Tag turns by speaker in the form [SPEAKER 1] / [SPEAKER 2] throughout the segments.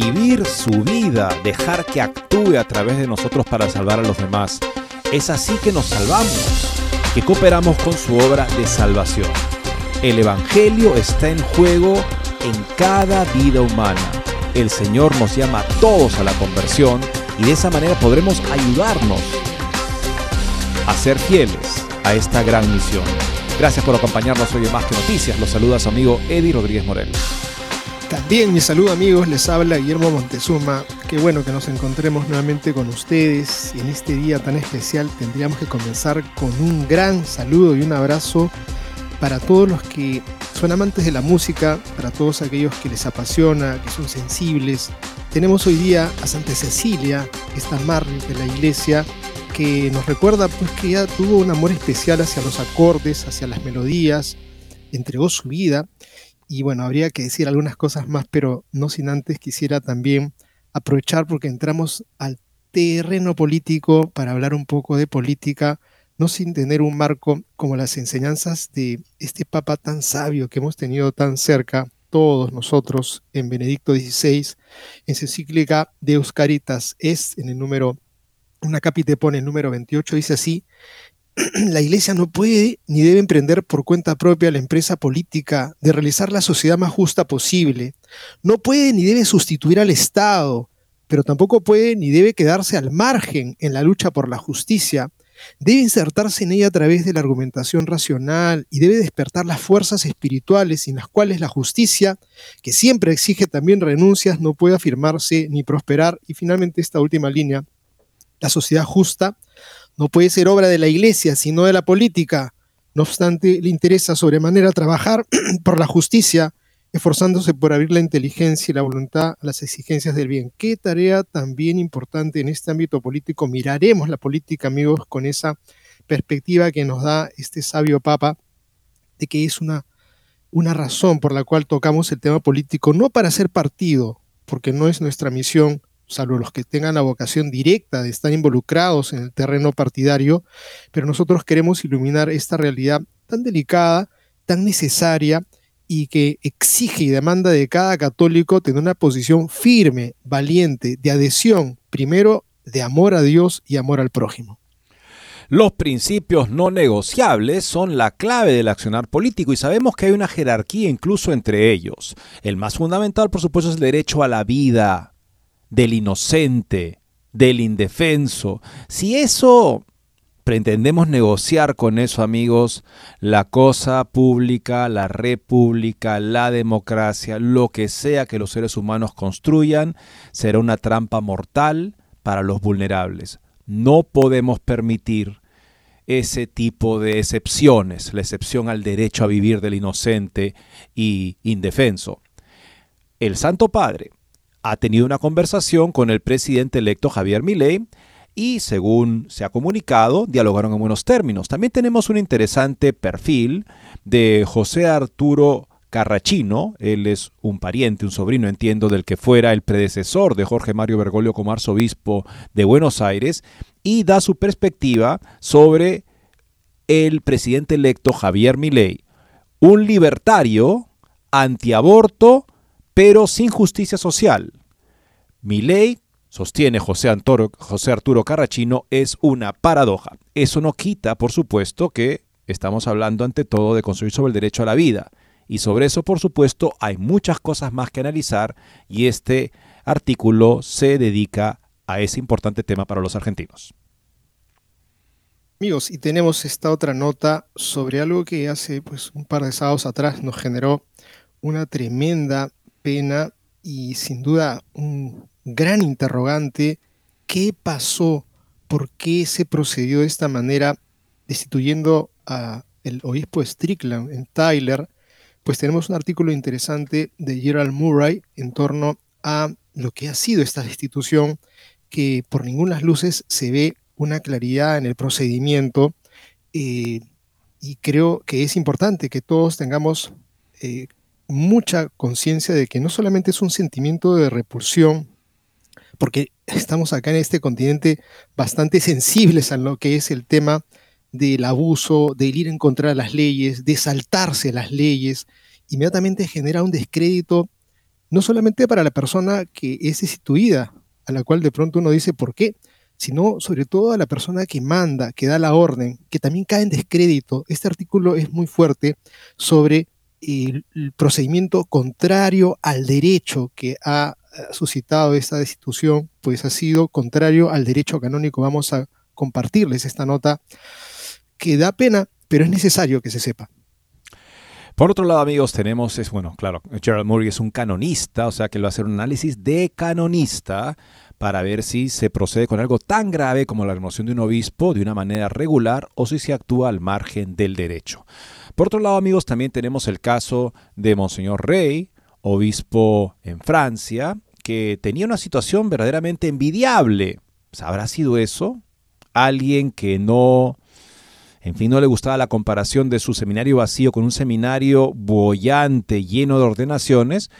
[SPEAKER 1] vivir su vida, dejar que actúe a través de nosotros para salvar a los demás. Es así que nos salvamos, que cooperamos con su obra de salvación. El Evangelio está en juego en cada vida humana. El Señor nos llama a todos a la conversión y de esa manera podremos ayudarnos a ser fieles a esta gran misión. Gracias por acompañarnos hoy en Más que Noticias. Los saluda su amigo Eddie Rodríguez Morel.
[SPEAKER 2] También mi saludo amigos, les habla Guillermo Montezuma. Qué bueno que nos encontremos nuevamente con ustedes en este día tan especial tendríamos que comenzar con un gran saludo y un abrazo para todos los que son amantes de la música, para todos aquellos que les apasiona, que son sensibles. Tenemos hoy día a Santa Cecilia, esta mártir de la iglesia, que nos recuerda pues que ella tuvo un amor especial hacia los acordes, hacia las melodías, entregó su vida y bueno, habría que decir algunas cosas más, pero no sin antes quisiera también aprovechar porque entramos al terreno político para hablar un poco de política, no sin tener un marco como las enseñanzas de este Papa tan sabio que hemos tenido tan cerca, todos nosotros, en Benedicto XVI, en su encíclica de Euscaritas, es en el número, una capite pone el número 28, dice así, la Iglesia no puede ni debe emprender por cuenta propia la empresa política de realizar la sociedad más justa posible. No puede ni debe sustituir al Estado, pero tampoco puede ni debe quedarse al margen en la lucha por la justicia. Debe insertarse en ella a través de la argumentación racional y debe despertar las fuerzas espirituales sin las cuales la justicia, que siempre exige también renuncias, no puede afirmarse ni prosperar. Y finalmente esta última línea, la sociedad justa no puede ser obra de la iglesia, sino de la política. No obstante, le interesa sobremanera trabajar por la justicia, esforzándose por abrir la inteligencia y la voluntad a las exigencias del bien. Qué tarea también importante en este ámbito político. Miraremos la política, amigos, con esa perspectiva que nos da este sabio Papa, de que es una, una razón por la cual tocamos el tema político, no para ser partido, porque no es nuestra misión, salvo los que tengan la vocación directa de estar involucrados en el terreno partidario, pero nosotros queremos iluminar esta realidad tan delicada, tan necesaria y que exige y demanda de cada católico tener una posición firme, valiente, de adhesión, primero de amor a Dios y amor al prójimo.
[SPEAKER 1] Los principios no negociables son la clave del accionar político y sabemos que hay una jerarquía incluso entre ellos. El más fundamental, por supuesto, es el derecho a la vida, del inocente, del indefenso. Si eso pretendemos negociar con eso, amigos, la cosa pública, la república, la democracia, lo que sea que los seres humanos construyan, será una trampa mortal para los vulnerables. No podemos permitir ese tipo de excepciones, la excepción al derecho a vivir del inocente y indefenso. El Santo Padre ha tenido una conversación con el presidente electo Javier Milei y según se ha comunicado, dialogaron en buenos términos. También tenemos un interesante perfil de José Arturo Carrachino, él es un pariente, un sobrino, entiendo, del que fuera el predecesor de Jorge Mario Bergoglio como arzobispo de Buenos Aires, y da su perspectiva sobre el presidente electo Javier Milei, un libertario, antiaborto, pero sin justicia social. Mi ley, sostiene José, José Arturo Carrachino, es una paradoja. Eso no quita, por supuesto, que estamos hablando ante todo de construir sobre el derecho a la vida. Y sobre eso, por supuesto, hay muchas cosas más que analizar y este artículo se dedica a ese importante tema para los argentinos.
[SPEAKER 2] Amigos, y tenemos esta otra nota sobre algo que hace pues, un par de sábados atrás nos generó una tremenda pena y sin duda un gran interrogante. ¿Qué pasó? ¿Por qué se procedió de esta manera destituyendo a el obispo Strickland en Tyler? Pues tenemos un artículo interesante de Gerald Murray en torno a lo que ha sido esta destitución, que por ninguna luces se ve una claridad en el procedimiento eh, y creo que es importante que todos tengamos eh, mucha conciencia de que no solamente es un sentimiento de repulsión, porque estamos acá en este continente bastante sensibles a lo que es el tema del abuso, del ir en contra de las leyes, de saltarse las leyes, inmediatamente genera un descrédito no solamente para la persona que es destituida, a la cual de pronto uno dice por qué, sino sobre todo a la persona que manda, que da la orden, que también cae en descrédito. Este artículo es muy fuerte sobre el, procedimiento contrario al derecho que ha suscitado esta destitución, pues ha sido contrario al derecho canónico. Vamos a compartirles esta nota que da pena, pero es necesario que se sepa.
[SPEAKER 1] Por otro lado, amigos, tenemos, es bueno, claro, Gerald Murray es un canonista, o sea que lo va a hacer un análisis de canonista para ver si se procede con algo tan grave como la remoción de un obispo de una manera regular o si se actúa al margen del derecho. Por otro lado, amigos, también tenemos el caso de Monseñor Rey, obispo en Francia, que tenía una situación verdaderamente envidiable. ¿Habrá sido eso? Alguien que no, en fin, no le gustaba la comparación de su seminario vacío con un seminario bollante, lleno de ordenaciones.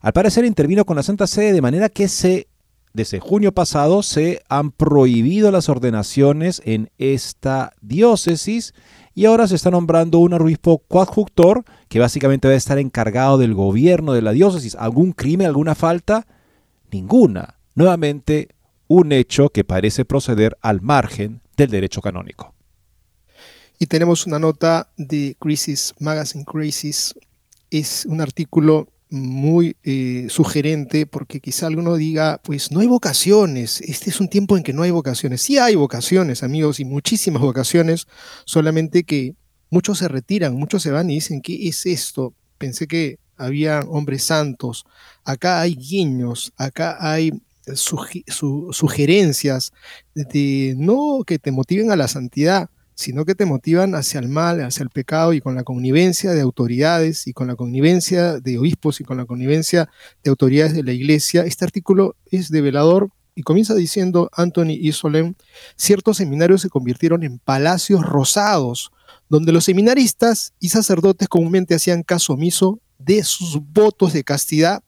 [SPEAKER 1] Al parecer intervino con la Santa Sede de manera que se desde junio pasado se han prohibido las ordenaciones en esta diócesis y ahora se está nombrando un obispo coadjuctor que básicamente va a estar encargado del gobierno de la diócesis. ¿Algún crimen, alguna falta? Ninguna. Nuevamente, un hecho que parece proceder al margen del derecho canónico.
[SPEAKER 2] Y tenemos una nota de Crisis Magazine Crisis. Es un artículo muy eh, sugerente porque quizá alguno diga, pues no hay vocaciones, este es un tiempo en que no hay vocaciones. Sí hay vocaciones, amigos, y muchísimas vocaciones, solamente que muchos se retiran, muchos se van y dicen, ¿qué es esto? Pensé que había hombres santos, acá hay guiños, acá hay sugerencias de no que te motiven a la santidad, sino que te motivan hacia el mal, hacia el pecado y con la connivencia de autoridades y con la connivencia de obispos y con la connivencia de autoridades de la iglesia. Este artículo es develador y comienza diciendo Anthony y Solem, ciertos seminarios se convirtieron en palacios rosados, donde los seminaristas y sacerdotes comúnmente hacían caso omiso de sus votos de castidad,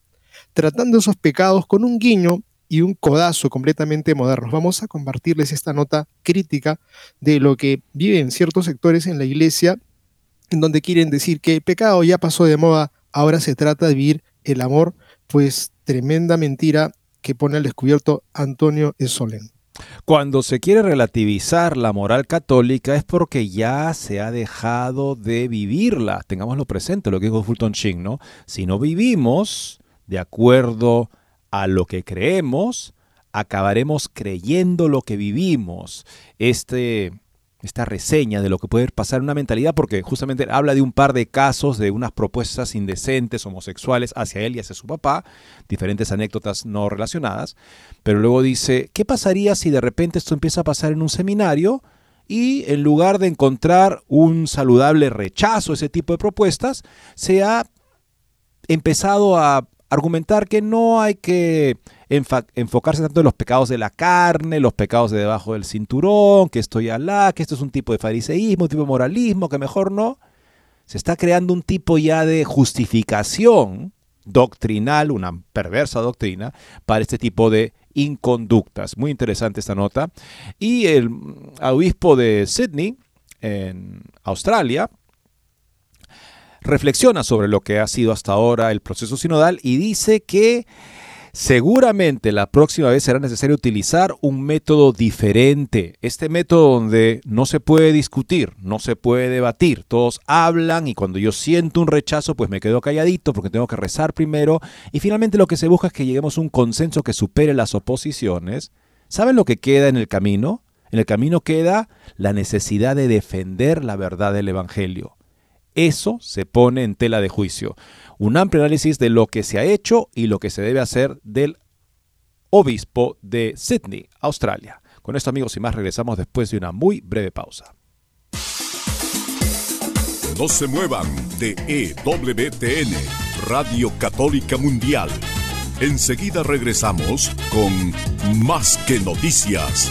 [SPEAKER 2] tratando esos pecados con un guiño y un codazo completamente modernos. Vamos a compartirles esta nota crítica de lo que viven ciertos sectores en la iglesia, en donde quieren decir que el pecado ya pasó de moda, ahora se trata de vivir el amor, pues tremenda mentira que pone al descubierto Antonio Solén.
[SPEAKER 1] Cuando se quiere relativizar la moral católica es porque ya se ha dejado de vivirla. Tengámoslo presente, lo que dijo Fulton Sheen, ¿no? Si no vivimos de acuerdo lo que creemos, acabaremos creyendo lo que vivimos. Este, esta reseña de lo que puede pasar en una mentalidad, porque justamente habla de un par de casos de unas propuestas indecentes, homosexuales, hacia él y hacia su papá, diferentes anécdotas no relacionadas, pero luego dice, ¿qué pasaría si de repente esto empieza a pasar en un seminario? Y en lugar de encontrar un saludable rechazo a ese tipo de propuestas, se ha empezado a argumentar que no hay que enfocarse tanto en los pecados de la carne, los pecados de debajo del cinturón, que estoy alá, que esto es un tipo de fariseísmo, un tipo de moralismo, que mejor no. Se está creando un tipo ya de justificación doctrinal, una perversa doctrina, para este tipo de inconductas. Muy interesante esta nota. Y el obispo de Sydney, en Australia, reflexiona sobre lo que ha sido hasta ahora el proceso sinodal y dice que Seguramente la próxima vez será necesario utilizar un método diferente. Este método donde no se puede discutir, no se puede debatir. Todos hablan y cuando yo siento un rechazo, pues me quedo calladito porque tengo que rezar primero. Y finalmente lo que se busca es que lleguemos a un consenso que supere las oposiciones. ¿Saben lo que queda en el camino? En el camino queda la necesidad de defender la verdad del Evangelio. Eso se pone en tela de juicio. Un amplio análisis de lo que se ha hecho y lo que se debe hacer del obispo de Sydney, Australia. Con esto amigos y más regresamos después de una muy breve pausa.
[SPEAKER 3] No se muevan de EWTN, Radio Católica Mundial. Enseguida regresamos con Más que Noticias.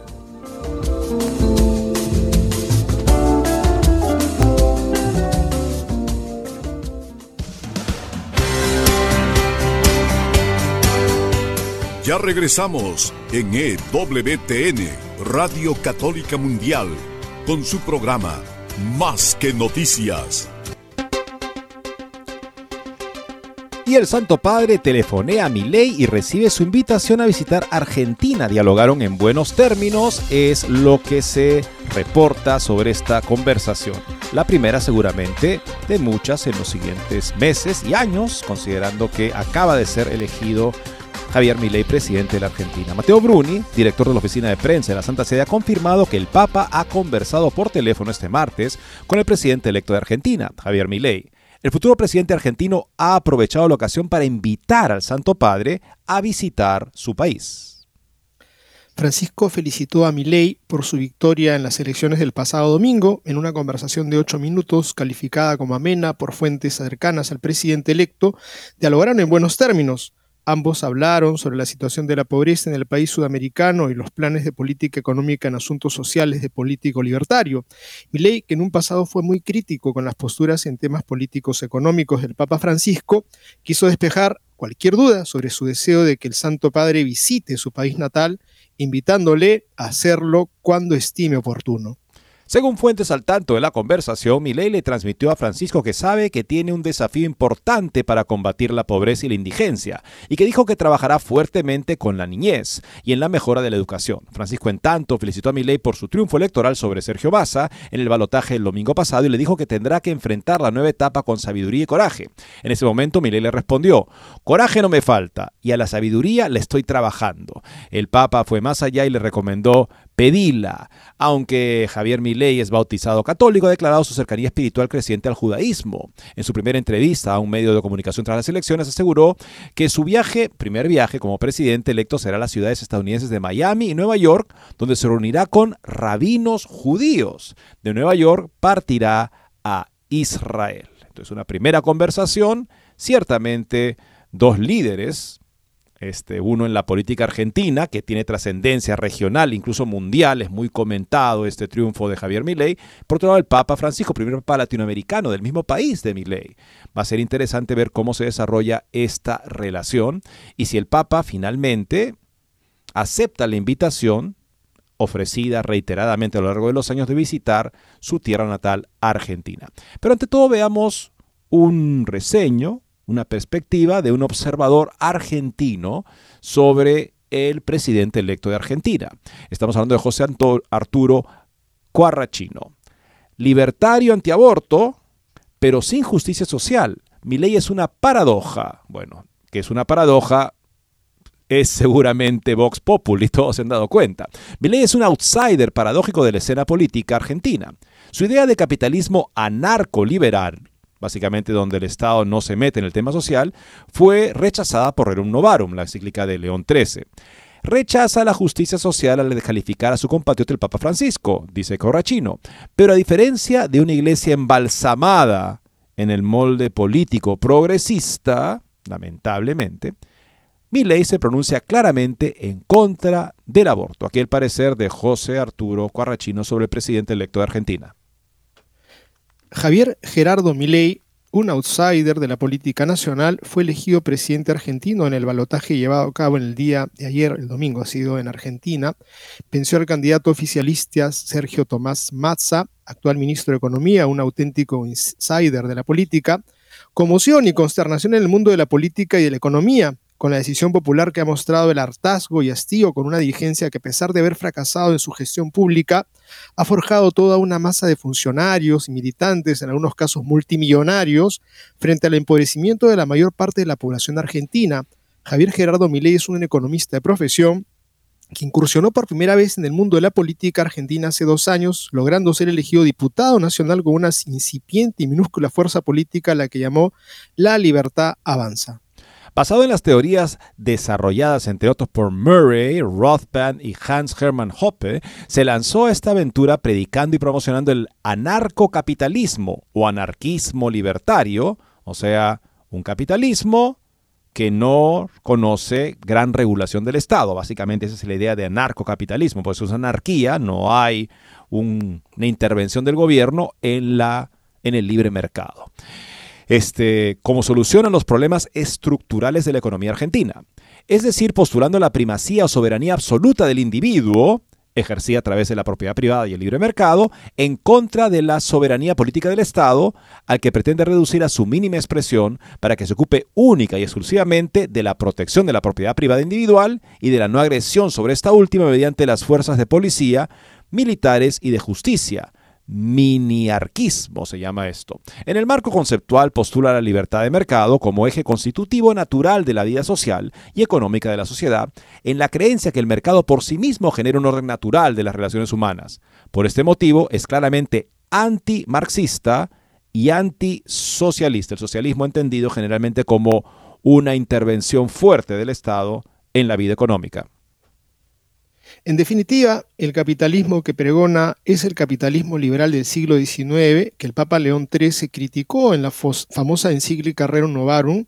[SPEAKER 3] Ya regresamos en EWTN, Radio Católica Mundial, con su programa Más que Noticias.
[SPEAKER 1] Y el Santo Padre telefonea a Milei y recibe su invitación a visitar Argentina. Dialogaron en buenos términos, es lo que se reporta sobre esta conversación. La primera seguramente de muchas en los siguientes meses y años, considerando que acaba de ser elegido Javier Milei, presidente de la Argentina. Mateo Bruni, director de la oficina de prensa de la Santa Sede, ha confirmado que el Papa ha conversado por teléfono este martes con el presidente electo de Argentina, Javier Milei. El futuro presidente argentino ha aprovechado la ocasión para invitar al Santo Padre a visitar su país.
[SPEAKER 2] Francisco felicitó a Milei por su victoria en las elecciones del pasado domingo en una conversación de ocho minutos calificada como amena por fuentes cercanas al presidente electo. Dialogaron en buenos términos. Ambos hablaron sobre la situación de la pobreza en el país sudamericano y los planes de política económica en asuntos sociales de político libertario. Milei, que en un pasado fue muy crítico con las posturas en temas políticos económicos del Papa Francisco, quiso despejar cualquier duda sobre su deseo de que el Santo Padre visite su país natal, invitándole a hacerlo cuando estime oportuno.
[SPEAKER 1] Según fuentes al tanto de la conversación, Milei le transmitió a Francisco que sabe que tiene un desafío importante para combatir la pobreza y la indigencia, y que dijo que trabajará fuertemente con la niñez y en la mejora de la educación. Francisco, en tanto, felicitó a Milei por su triunfo electoral sobre Sergio Massa en el balotaje el domingo pasado y le dijo que tendrá que enfrentar la nueva etapa con sabiduría y coraje. En ese momento, Milei le respondió: Coraje no me falta, y a la sabiduría le estoy trabajando. El Papa fue más allá y le recomendó pedila. Aunque Javier Milei es bautizado católico, ha declarado su cercanía espiritual creciente al judaísmo. En su primera entrevista a un medio de comunicación tras las elecciones aseguró que su viaje, primer viaje como presidente electo será a las ciudades estadounidenses de Miami y Nueva York, donde se reunirá con rabinos judíos. De Nueva York partirá a Israel. Entonces una primera conversación, ciertamente dos líderes este, uno en la política argentina, que tiene trascendencia regional, incluso mundial, es muy comentado este triunfo de Javier Milei. Por otro lado, el Papa Francisco, primer Papa latinoamericano del mismo país de Milei. Va a ser interesante ver cómo se desarrolla esta relación y si el Papa finalmente acepta la invitación ofrecida reiteradamente a lo largo de los años de visitar su tierra natal, Argentina. Pero ante todo veamos un reseño, una perspectiva de un observador argentino sobre el presidente electo de Argentina. Estamos hablando de José Arturo Cuarrachino. Libertario antiaborto, pero sin justicia social. Mi ley es una paradoja. Bueno, que es una paradoja, es seguramente Vox Populi, todos se han dado cuenta. Milei es un outsider paradójico de la escena política argentina. Su idea de capitalismo anarco-liberal, básicamente donde el Estado no se mete en el tema social, fue rechazada por Rerum Novarum, la encíclica de León XIII. Rechaza la justicia social al descalificar a su compatriota el Papa Francisco, dice Corrachino, pero a diferencia de una iglesia embalsamada en el molde político progresista, lamentablemente, mi ley se pronuncia claramente en contra del aborto. Aquí el parecer de José Arturo Corrachino sobre el presidente electo de Argentina.
[SPEAKER 2] Javier Gerardo Milei, un outsider de la política nacional, fue elegido presidente argentino en el balotaje llevado a cabo en el día de ayer, el domingo ha sido en Argentina. Venció al candidato oficialista Sergio Tomás Mazza, actual ministro de Economía, un auténtico insider de la política. Conmoción y consternación en el mundo de la política y de la economía con la decisión popular que ha mostrado el hartazgo y hastío con una dirigencia que a pesar de haber fracasado en su gestión pública, ha forjado toda una masa de funcionarios y militantes, en algunos casos multimillonarios, frente al empobrecimiento de la mayor parte de la población argentina. Javier Gerardo Milei es un economista de profesión que incursionó por primera vez en el mundo de la política argentina hace dos años, logrando ser elegido diputado nacional con una incipiente y minúscula fuerza política a la que llamó La Libertad Avanza.
[SPEAKER 1] Basado en las teorías desarrolladas entre otros por Murray, Rothbard y Hans Hermann Hoppe, se lanzó esta aventura predicando y promocionando el anarcocapitalismo o anarquismo libertario, o sea, un capitalismo que no conoce gran regulación del Estado. Básicamente esa es la idea de anarcocapitalismo, pues es anarquía, no hay una intervención del gobierno en, la, en el libre mercado este, como solución a los problemas estructurales de la economía argentina. Es decir, postulando la primacía o soberanía absoluta del individuo, ejercida a través de la propiedad privada y el libre mercado, en contra de la soberanía política del Estado, al que pretende reducir a su mínima expresión para que se ocupe única y exclusivamente de la protección de la propiedad privada individual y de la no agresión sobre esta última mediante las fuerzas de policía, militares y de justicia, miniarquismo se llama esto. En el marco conceptual postula la libertad de mercado como eje constitutivo natural de la vida social y económica de la sociedad, en la creencia que el mercado por sí mismo genera un orden natural de las relaciones humanas. Por este motivo es claramente anti-marxista y antisocialista, el socialismo entendido generalmente como una intervención fuerte del Estado en la vida económica.
[SPEAKER 2] En definitiva, el capitalismo que pregona es el capitalismo liberal del siglo XIX, que el Papa León XIII criticó en la famosa encíclica Rerum Novarum,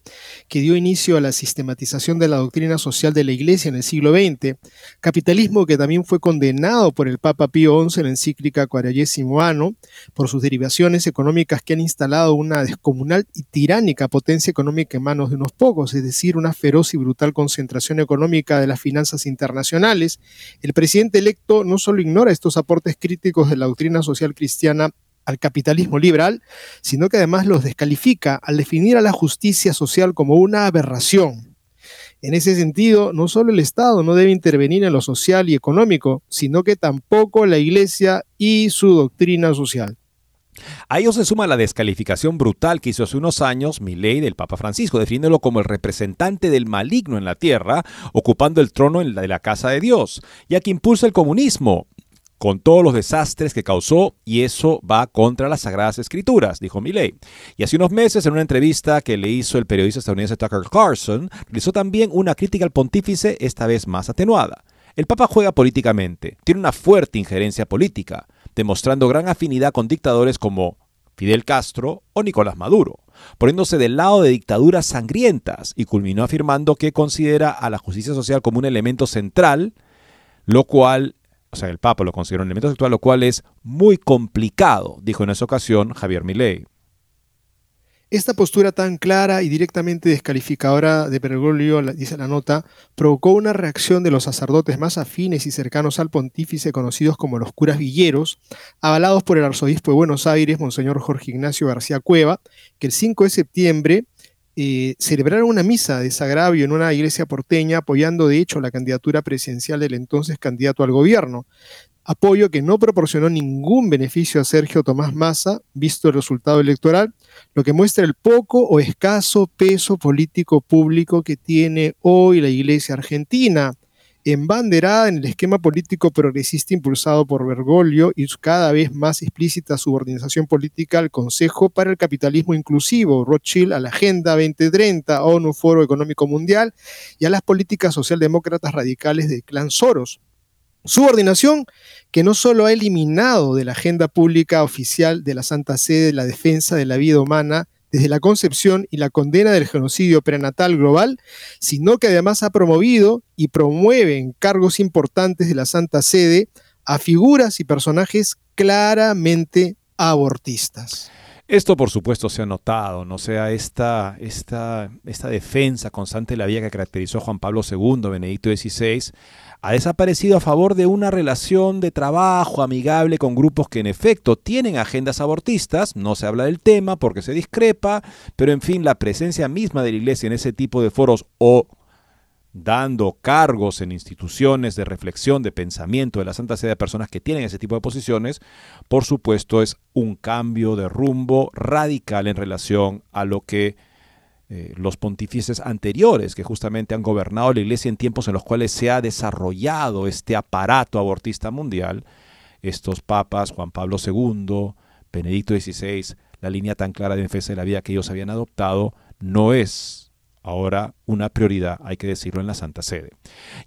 [SPEAKER 2] que dio inicio a la sistematización de la doctrina social de la Iglesia en el siglo XX, capitalismo que también fue condenado por el Papa Pío XI en la encíclica Quadragesimo Anno, por sus derivaciones económicas que han instalado una descomunal y tiránica potencia económica en manos de unos pocos, es decir, una feroz y brutal concentración económica de las finanzas internacionales. El presidente electo no solo ignora estos aportes críticos de la doctrina social cristiana al capitalismo liberal, sino que además los descalifica al definir a la justicia social como una aberración. En ese sentido, no solo el Estado no debe intervenir en lo social y económico, sino que tampoco la Iglesia y su doctrina social.
[SPEAKER 1] A ello se suma la descalificación brutal que hizo hace unos años ley del Papa Francisco, definiéndolo como el representante del maligno en la tierra, ocupando el trono de la casa de Dios, ya que impulsa el comunismo, con todos los desastres que causó y eso va contra las Sagradas Escrituras, dijo Milley. Y hace unos meses, en una entrevista que le hizo el periodista estadounidense Tucker Carlson, realizó también una crítica al pontífice, esta vez más atenuada. El Papa juega políticamente, tiene una fuerte injerencia política, demostrando gran afinidad con dictadores como Fidel Castro o Nicolás Maduro, poniéndose del lado de dictaduras sangrientas y culminó afirmando que considera a la justicia social como un elemento central, lo cual, o sea, el Papa lo considera un elemento central, lo cual es muy complicado, dijo en esa ocasión Javier Milei.
[SPEAKER 2] Esta postura tan clara y directamente descalificadora de Bergoglio, dice la nota, provocó una reacción de los sacerdotes más afines y cercanos al pontífice, conocidos como los curas villeros, avalados por el arzobispo de Buenos Aires, Monseñor Jorge Ignacio García Cueva, que el 5 de septiembre eh, celebraron una misa de desagravio en una iglesia porteña, apoyando de hecho la candidatura presidencial del entonces candidato al gobierno. Apoyo que no proporcionó ningún beneficio a Sergio Tomás Massa, visto el resultado electoral, lo que muestra el poco o escaso peso político público que tiene hoy la Iglesia Argentina, embanderada en el esquema político progresista impulsado por Bergoglio y su cada vez más explícita subordinación política al Consejo para el Capitalismo Inclusivo, Rothschild a la Agenda 2030, ONU Foro Económico Mundial y a las políticas socialdemócratas radicales del clan Soros. Subordinación que no solo ha eliminado de la agenda pública oficial de la Santa Sede la defensa de la vida humana desde la concepción y la condena del genocidio prenatal global, sino que además ha promovido y promueve en cargos importantes de la Santa Sede a figuras y personajes claramente abortistas.
[SPEAKER 1] Esto por supuesto se ha notado, no sea esta, esta, esta defensa constante de la vida que caracterizó Juan Pablo II, Benedicto XVI, ha desaparecido a favor de una relación de trabajo amigable con grupos que en efecto tienen agendas abortistas, no se habla del tema porque se discrepa, pero en fin, la presencia misma de la Iglesia en ese tipo de foros o dando cargos en instituciones de reflexión, de pensamiento de la Santa Sede a personas que tienen ese tipo de posiciones, por supuesto es un cambio de rumbo radical en relación a lo que eh, los pontífices anteriores que justamente han gobernado la iglesia en tiempos en los cuales se ha desarrollado este aparato abortista mundial, estos papas, Juan Pablo II, Benedicto XVI, la línea tan clara de defensa de la vida que ellos habían adoptado, no es ahora una prioridad, hay que decirlo en la Santa Sede.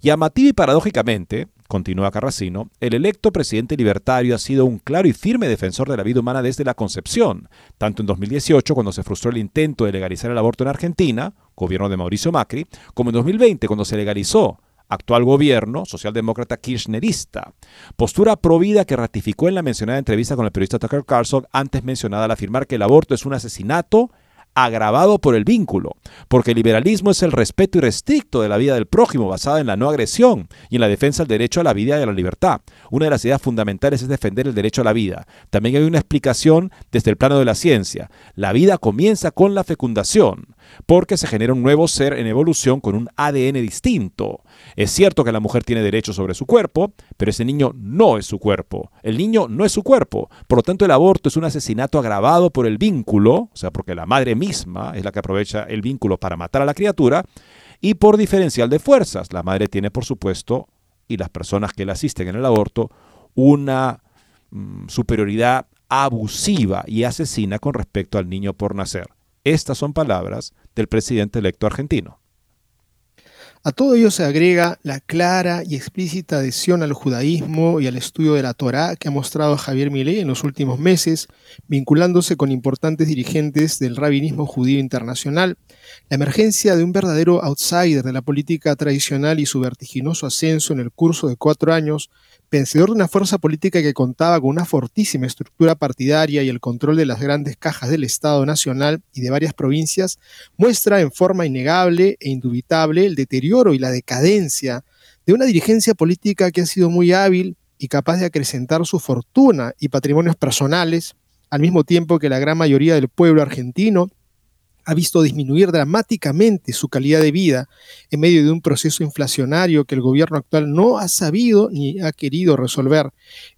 [SPEAKER 1] Llamativo y paradójicamente, continúa Carracino, el electo presidente libertario ha sido un claro y firme defensor de la vida humana desde la concepción, tanto en 2018 cuando se frustró el intento de legalizar el aborto en Argentina, gobierno de Mauricio Macri, como en 2020 cuando se legalizó actual gobierno socialdemócrata kirchnerista. Postura provida que ratificó en la mencionada entrevista con el periodista Tucker Carlson antes mencionada al afirmar que el aborto es un asesinato agravado por el vínculo, porque el liberalismo es el respeto irrestricto de la vida del prójimo basada en la no agresión y en la defensa del derecho a la vida y a la libertad. Una de las ideas fundamentales es defender el derecho a la vida. También hay una explicación desde el plano de la ciencia. La vida comienza con la fecundación porque se genera un nuevo ser en evolución con un ADN distinto. Es cierto que la mujer tiene derecho sobre su cuerpo, pero ese niño no es su cuerpo. El niño no es su cuerpo. Por lo tanto, el aborto es un asesinato agravado por el vínculo, o sea, porque la madre misma es la que aprovecha el vínculo para matar a la criatura, y por diferencial de fuerzas. La madre tiene, por supuesto, y las personas que la asisten en el aborto, una mm, superioridad abusiva y asesina con respecto al niño por nacer. Estas son palabras del presidente electo argentino.
[SPEAKER 2] A todo ello se agrega la clara y explícita adhesión al judaísmo y al estudio de la Torá que ha mostrado Javier Milei en los últimos meses, vinculándose con importantes dirigentes del rabinismo judío internacional, la emergencia de un verdadero outsider de la política tradicional y su vertiginoso ascenso en el curso de cuatro años vencedor de una fuerza política que contaba con una fortísima estructura partidaria y el control de las grandes cajas del Estado Nacional y de varias provincias, muestra en forma innegable e indubitable el deterioro y la decadencia de una dirigencia política que ha sido muy hábil y capaz de acrecentar su fortuna y patrimonios personales, al mismo tiempo que la gran mayoría del pueblo argentino ha visto disminuir dramáticamente su calidad de vida en medio de un proceso inflacionario que el gobierno actual no ha sabido ni ha querido resolver.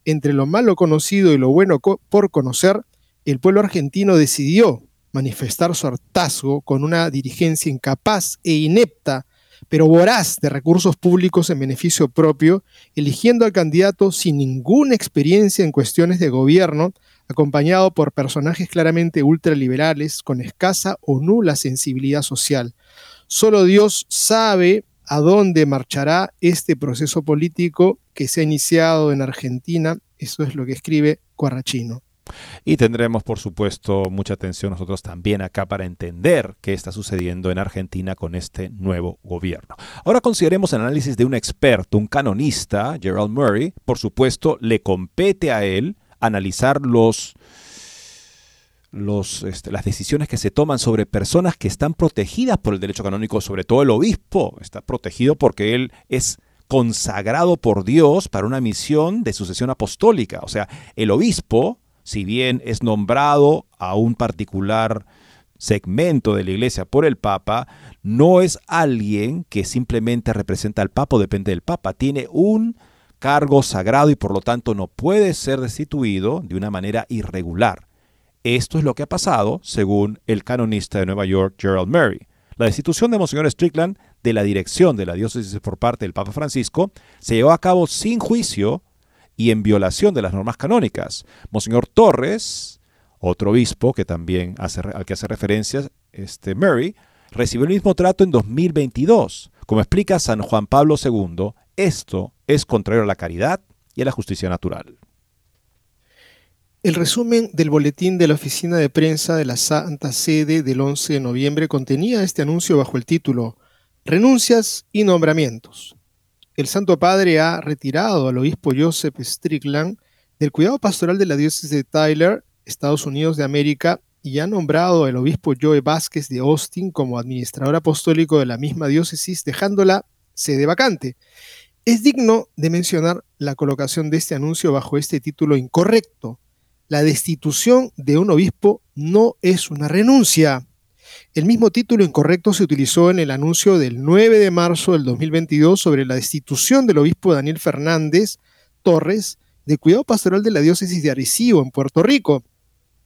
[SPEAKER 2] Entre lo malo conocido y lo bueno por conocer, el pueblo argentino decidió manifestar su hartazgo con una dirigencia incapaz e inepta, pero voraz de recursos públicos en beneficio propio, eligiendo al candidato sin ninguna experiencia en cuestiones de gobierno, acompañado por personajes claramente ultraliberales con escasa o nula sensibilidad social. Solo Dios sabe a dónde marchará este proceso político que se ha iniciado en Argentina. Eso es lo que escribe Cuarrachino.
[SPEAKER 1] Y tendremos, por supuesto, mucha atención nosotros también acá para entender qué está sucediendo en Argentina con este nuevo gobierno. Ahora consideremos el análisis de un experto, un canonista, Gerald Murray. Por supuesto, le compete a él analizar los, los, este, las decisiones que se toman sobre personas que están protegidas por el derecho canónico, sobre todo el obispo, está protegido porque él es consagrado por Dios para una misión de sucesión apostólica. O sea, el obispo, si bien es nombrado a un particular segmento de la iglesia por el Papa, no es alguien que simplemente representa al Papa o depende del Papa, tiene un cargo sagrado y por lo tanto no puede ser destituido de una manera irregular. Esto es lo que ha pasado, según el canonista de Nueva York, Gerald Murray. La destitución de Monseñor Strickland de la dirección de la diócesis por parte del Papa Francisco se llevó a cabo sin juicio y en violación de las normas canónicas. Monseñor Torres, otro obispo que también hace, al que hace referencia este Murray, recibió el mismo trato en 2022. Como explica San Juan Pablo II, esto es contrario a la caridad y a la justicia natural.
[SPEAKER 2] El resumen del boletín de la oficina de prensa de la Santa Sede del 11 de noviembre contenía este anuncio bajo el título Renuncias y nombramientos. El Santo Padre ha retirado al obispo Joseph Strickland del cuidado pastoral de la diócesis de Tyler, Estados Unidos de América, y ha nombrado al obispo Joe Vázquez de Austin como administrador apostólico de la misma diócesis, dejándola sede vacante. Es digno de mencionar la colocación de este anuncio bajo este título incorrecto, la destitución de un obispo no es una renuncia. El mismo título incorrecto se utilizó en el anuncio del 9 de marzo del 2022 sobre la destitución del obispo Daniel Fernández Torres de cuidado pastoral de la diócesis de Arecibo, en Puerto Rico.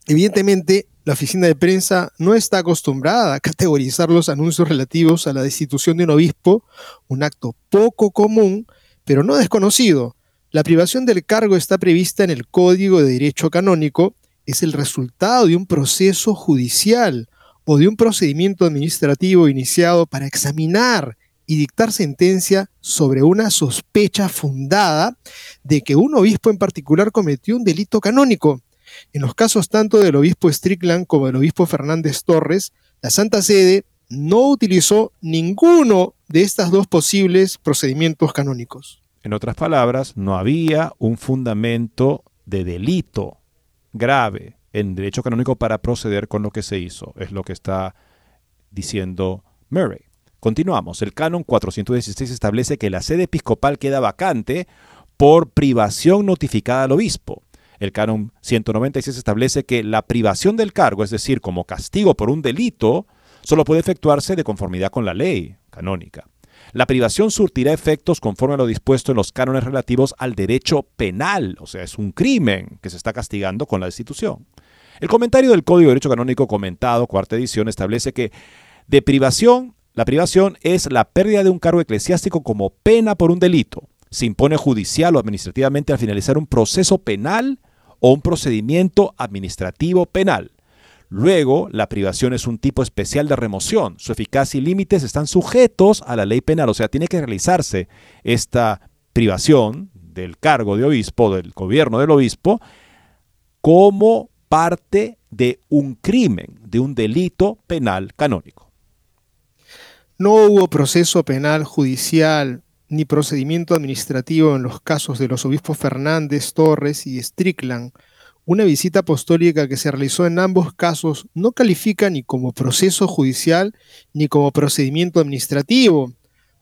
[SPEAKER 2] Evidentemente, la oficina de prensa no está acostumbrada a categorizar los anuncios relativos a la destitución de un obispo, un acto poco común, pero no desconocido, la privación del cargo está prevista en el Código de Derecho Canónico, es el resultado de un proceso judicial o de un procedimiento administrativo iniciado para examinar y dictar sentencia sobre una sospecha fundada de que un obispo en particular cometió un delito canónico. En los casos tanto del obispo Strickland como del obispo Fernández Torres, la Santa Sede no utilizó ninguno de estos dos posibles procedimientos canónicos.
[SPEAKER 1] En otras palabras, no había un fundamento de delito grave en derecho canónico para proceder con lo que se hizo. Es lo que está diciendo Murray. Continuamos. El canon 416 establece que la sede episcopal queda vacante por privación notificada al obispo. El canon 196 establece que la privación del cargo, es decir, como castigo por un delito, solo puede efectuarse de conformidad con la ley canónica. La privación surtirá efectos conforme a lo dispuesto en los cánones relativos al derecho penal, o sea, es un crimen que se está castigando con la destitución. El comentario del Código de Derecho Canónico comentado, cuarta edición, establece que de privación, la privación es la pérdida de un cargo eclesiástico como pena por un delito. Se impone judicial o administrativamente al finalizar un proceso penal o un procedimiento administrativo penal. Luego, la privación es un tipo especial de remoción. Su eficacia y límites están sujetos a la ley penal, o sea, tiene que realizarse esta privación del cargo de obispo, del gobierno del obispo, como parte de un crimen, de un delito penal canónico.
[SPEAKER 2] No hubo proceso penal judicial ni procedimiento administrativo en los casos de los obispos Fernández, Torres y Strickland una visita apostólica que se realizó en ambos casos no califica ni como proceso judicial ni como procedimiento administrativo.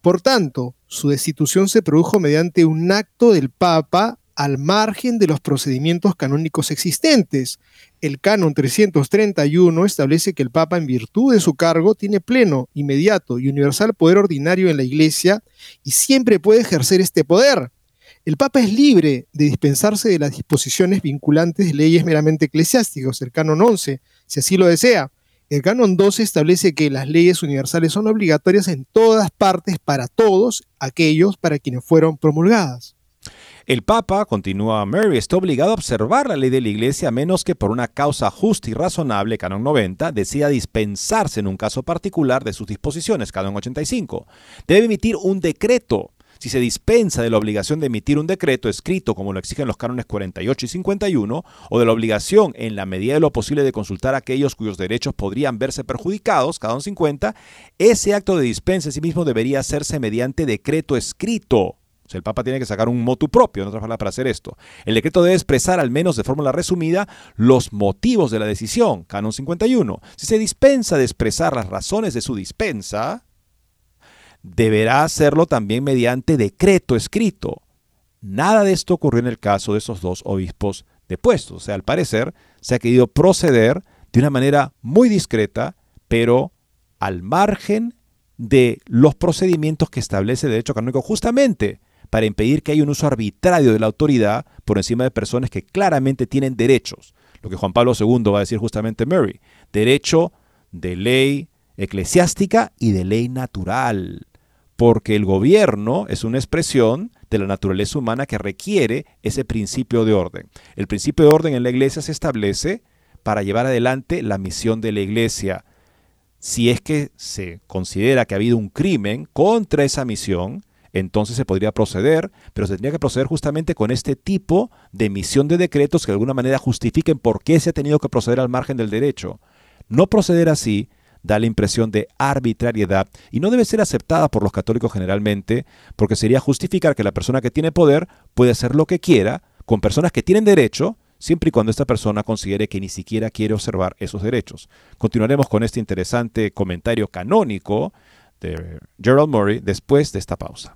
[SPEAKER 2] Por tanto, su destitución se produjo mediante un acto del Papa al margen de los procedimientos canónicos existentes. El canon 331 establece que el Papa, en virtud de su cargo, tiene pleno, inmediato y universal poder ordinario en la Iglesia y siempre puede ejercer este poder. El Papa es libre de dispensarse de las disposiciones vinculantes de leyes meramente eclesiásticas, el canon 11, si así lo desea. El canon 12 establece que las leyes universales son obligatorias en todas partes para todos aquellos para quienes fueron promulgadas.
[SPEAKER 1] El Papa, continúa Mary, está obligado a observar la ley de la Iglesia a menos que por una causa justa y razonable, canon 90, decida dispensarse en un caso particular de sus disposiciones, canon 85. Debe emitir un decreto si se dispensa de la obligación de emitir un decreto escrito como lo exigen los cánones 48 y 51, o de la obligación en la medida de lo posible de consultar a aquellos cuyos derechos podrían verse perjudicados, cada 50, ese acto de dispensa en sí mismo debería hacerse mediante decreto escrito. El Papa tiene que sacar un motu propio, en otras palabras, para hacer esto. El decreto debe expresar, al menos de fórmula resumida, los motivos de la decisión, canon 51. Si se dispensa de expresar las razones de su dispensa, deberá hacerlo también mediante decreto escrito. Nada de esto ocurrió en el caso de esos dos obispos depuestos. O sea, al parecer se ha querido proceder de una manera muy discreta, pero al margen de los procedimientos que establece el derecho canónico justamente para impedir que haya un uso arbitrario de la autoridad por encima de personas que claramente tienen derechos. Lo que Juan Pablo II va a decir justamente Mary. Derecho de ley eclesiástica y de ley natural. Porque el gobierno es una expresión de la naturaleza humana que requiere ese principio de orden. El principio de orden en la iglesia se establece para llevar adelante la misión de la iglesia. Si es que se considera que ha habido un crimen contra esa misión, entonces se podría proceder, pero se tendría que proceder justamente con este tipo de emisión de decretos que de alguna manera justifiquen por qué se ha tenido que proceder al margen del derecho. No proceder así da la impresión de arbitrariedad y no debe ser aceptada por los católicos generalmente, porque sería justificar que la persona que tiene poder puede hacer lo que quiera con personas que tienen derecho, siempre y cuando esta persona considere que ni siquiera quiere observar esos derechos. Continuaremos con este interesante comentario canónico de Gerald Murray después de esta pausa.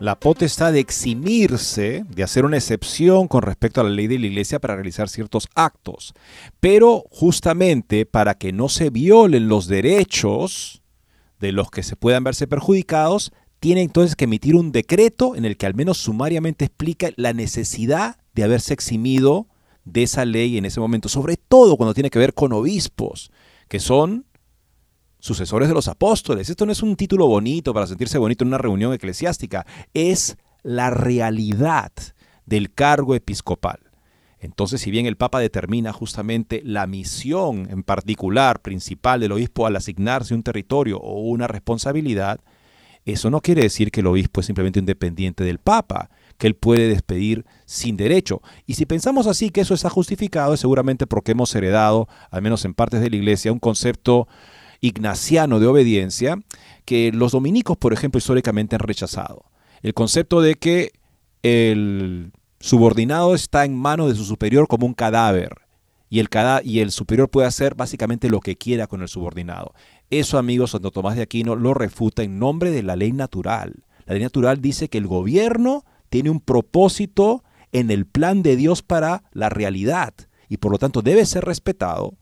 [SPEAKER 1] la potestad de eximirse, de hacer una excepción con respecto a la ley de la iglesia para realizar ciertos actos. Pero justamente para que no se violen los derechos de los que se puedan verse perjudicados, tiene entonces que emitir un decreto en el que al menos sumariamente explica la necesidad de haberse eximido de esa ley en ese momento, sobre todo cuando tiene que ver con obispos, que son sucesores de los apóstoles. Esto no es un título bonito para sentirse bonito en una reunión eclesiástica, es la realidad del cargo episcopal. Entonces, si bien el Papa determina justamente la misión en particular, principal del obispo al asignarse un territorio o una responsabilidad, eso no quiere decir que el obispo es simplemente independiente del Papa, que él puede despedir sin derecho. Y si pensamos así que eso está justificado, es seguramente porque hemos heredado, al menos en partes de la Iglesia, un concepto ignaciano de obediencia que los dominicos, por ejemplo, históricamente han rechazado. El concepto de que el subordinado está en manos de su superior como un cadáver y el, y el superior puede hacer básicamente lo que quiera con el subordinado. Eso, amigos, Santo Tomás de Aquino lo refuta en nombre de la ley natural. La ley natural dice que el gobierno tiene un propósito en el plan de Dios para la realidad y por lo tanto debe ser respetado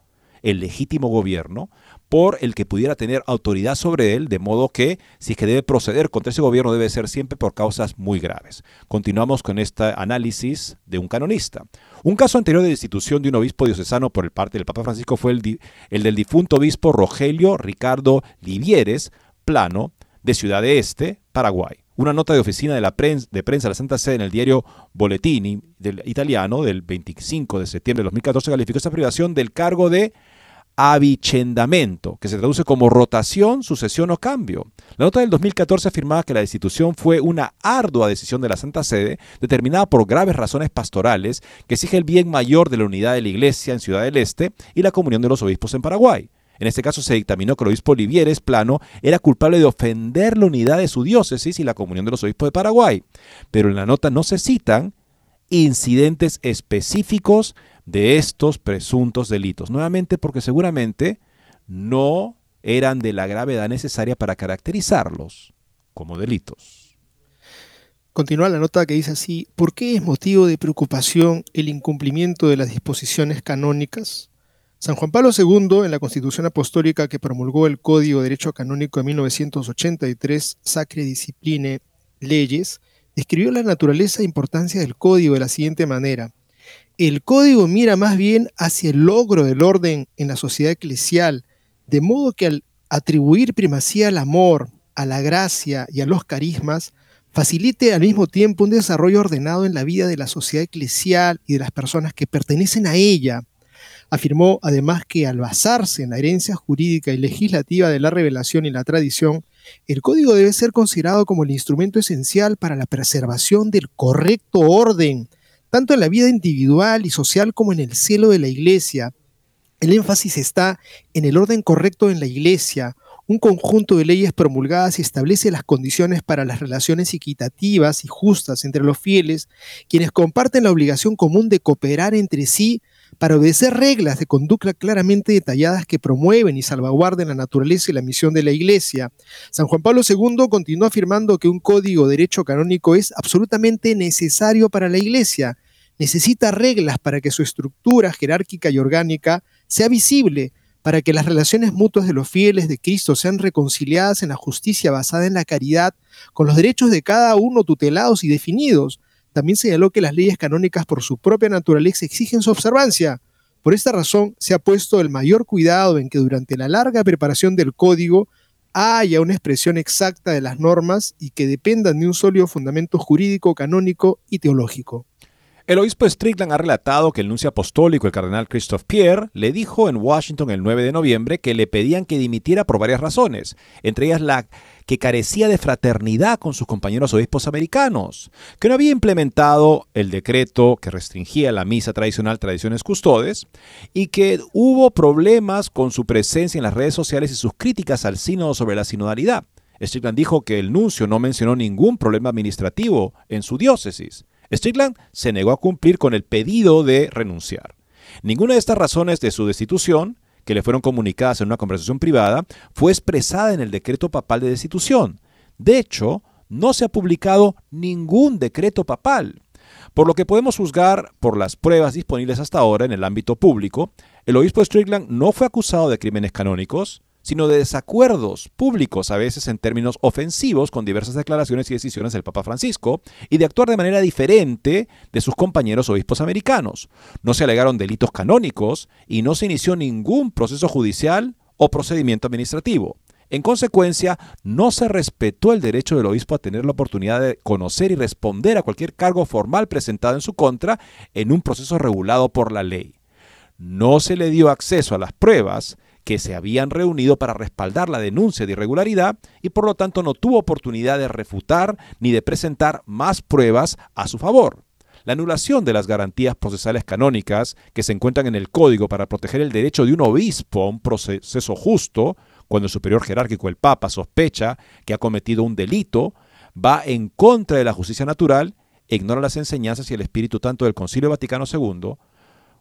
[SPEAKER 1] el legítimo gobierno por el que pudiera tener autoridad sobre él, de modo que si es que debe proceder contra ese gobierno debe ser siempre por causas muy graves. Continuamos con este análisis de un canonista. Un caso anterior de destitución de un obispo diocesano por el parte del Papa Francisco fue el, el del difunto obispo Rogelio Ricardo Livieres Plano de Ciudad de Este, Paraguay. Una nota de oficina de, la prensa, de prensa de la Santa Sede en el diario Boletini del italiano del 25 de septiembre de 2014 calificó esta privación del cargo de avichendamento, que se traduce como rotación, sucesión o cambio. La nota del 2014 afirmaba que la destitución fue una ardua decisión de la Santa Sede, determinada por graves razones pastorales, que exige el bien mayor de la unidad de la Iglesia en Ciudad del Este y la comunión de los obispos en Paraguay. En este caso se dictaminó que el obispo Olivieres Plano era culpable de ofender la unidad de su diócesis y la comunión de los obispos de Paraguay. Pero en la nota no se citan incidentes específicos de estos presuntos delitos. Nuevamente porque seguramente no eran de la gravedad necesaria para caracterizarlos como delitos.
[SPEAKER 2] Continúa la nota que dice así, ¿por qué es motivo de preocupación el incumplimiento de las disposiciones canónicas? San Juan Pablo II, en la Constitución Apostólica que promulgó el Código de Derecho Canónico de 1983, Sacre Discipline Leyes, describió la naturaleza e importancia del código de la siguiente manera el código mira más bien hacia el logro del orden en la sociedad eclesial, de modo que al atribuir primacía al amor, a la gracia y a los carismas, facilite al mismo tiempo un desarrollo ordenado en la vida de la sociedad eclesial y de las personas que pertenecen a ella. Afirmó además que al basarse en la herencia jurídica y legislativa de la revelación y la tradición, el código debe ser considerado como el instrumento esencial para la preservación del correcto orden tanto en la vida individual y social como en el cielo de la iglesia. El énfasis está en el orden correcto en la iglesia, un conjunto de leyes promulgadas y establece las condiciones para las relaciones equitativas y justas entre los fieles, quienes comparten la obligación común de cooperar entre sí para obedecer reglas de conducta claramente detalladas que promueven y salvaguarden la naturaleza y la misión de la Iglesia. San Juan Pablo II continuó afirmando que un código de derecho canónico es absolutamente necesario para la Iglesia. Necesita reglas para que su estructura jerárquica y orgánica sea visible, para que las relaciones mutuas de los fieles de Cristo sean reconciliadas en la justicia basada en la caridad, con los derechos de cada uno tutelados y definidos, también señaló que las leyes canónicas por su propia naturaleza exigen su observancia. Por esta razón se ha puesto el mayor cuidado en que durante la larga preparación del código haya una expresión exacta de las normas y que dependan de un sólido fundamento jurídico, canónico y teológico.
[SPEAKER 1] El obispo Strickland ha relatado que el nuncio apostólico, el cardenal Christophe Pierre, le dijo en Washington el 9 de noviembre que le pedían que dimitiera por varias razones, entre ellas la que carecía de fraternidad con sus compañeros obispos americanos, que no había implementado el decreto que restringía la misa tradicional Tradiciones Custodes y que hubo problemas con su presencia en las redes sociales y sus críticas al sínodo sobre la sinodalidad. Strickland dijo que el nuncio no mencionó ningún problema administrativo en su diócesis. Strickland se negó a cumplir con el pedido de renunciar. Ninguna de estas razones de su destitución, que le fueron comunicadas en una conversación privada, fue expresada en el decreto papal de destitución. De hecho, no se ha publicado ningún decreto papal. Por lo que podemos juzgar por las pruebas disponibles hasta ahora en el ámbito público, el obispo Strickland no fue acusado de crímenes canónicos, sino de desacuerdos públicos, a veces en términos ofensivos, con diversas declaraciones y decisiones del Papa Francisco, y de actuar de manera diferente de sus compañeros obispos americanos. No se alegaron delitos canónicos y no se inició ningún proceso judicial o procedimiento administrativo. En consecuencia, no se respetó el derecho del obispo a tener la oportunidad de conocer y responder a cualquier cargo formal presentado en su contra en un proceso regulado por la ley. No se le dio acceso a las pruebas que se habían reunido para respaldar la denuncia de irregularidad y por lo tanto no tuvo oportunidad de refutar ni de presentar más pruebas a su favor. La anulación de las garantías procesales canónicas que se encuentran en el Código para proteger el derecho de un obispo a un proceso justo, cuando el superior jerárquico, el Papa, sospecha que ha cometido un delito, va en contra de la justicia natural, ignora las enseñanzas y el espíritu tanto del Concilio Vaticano II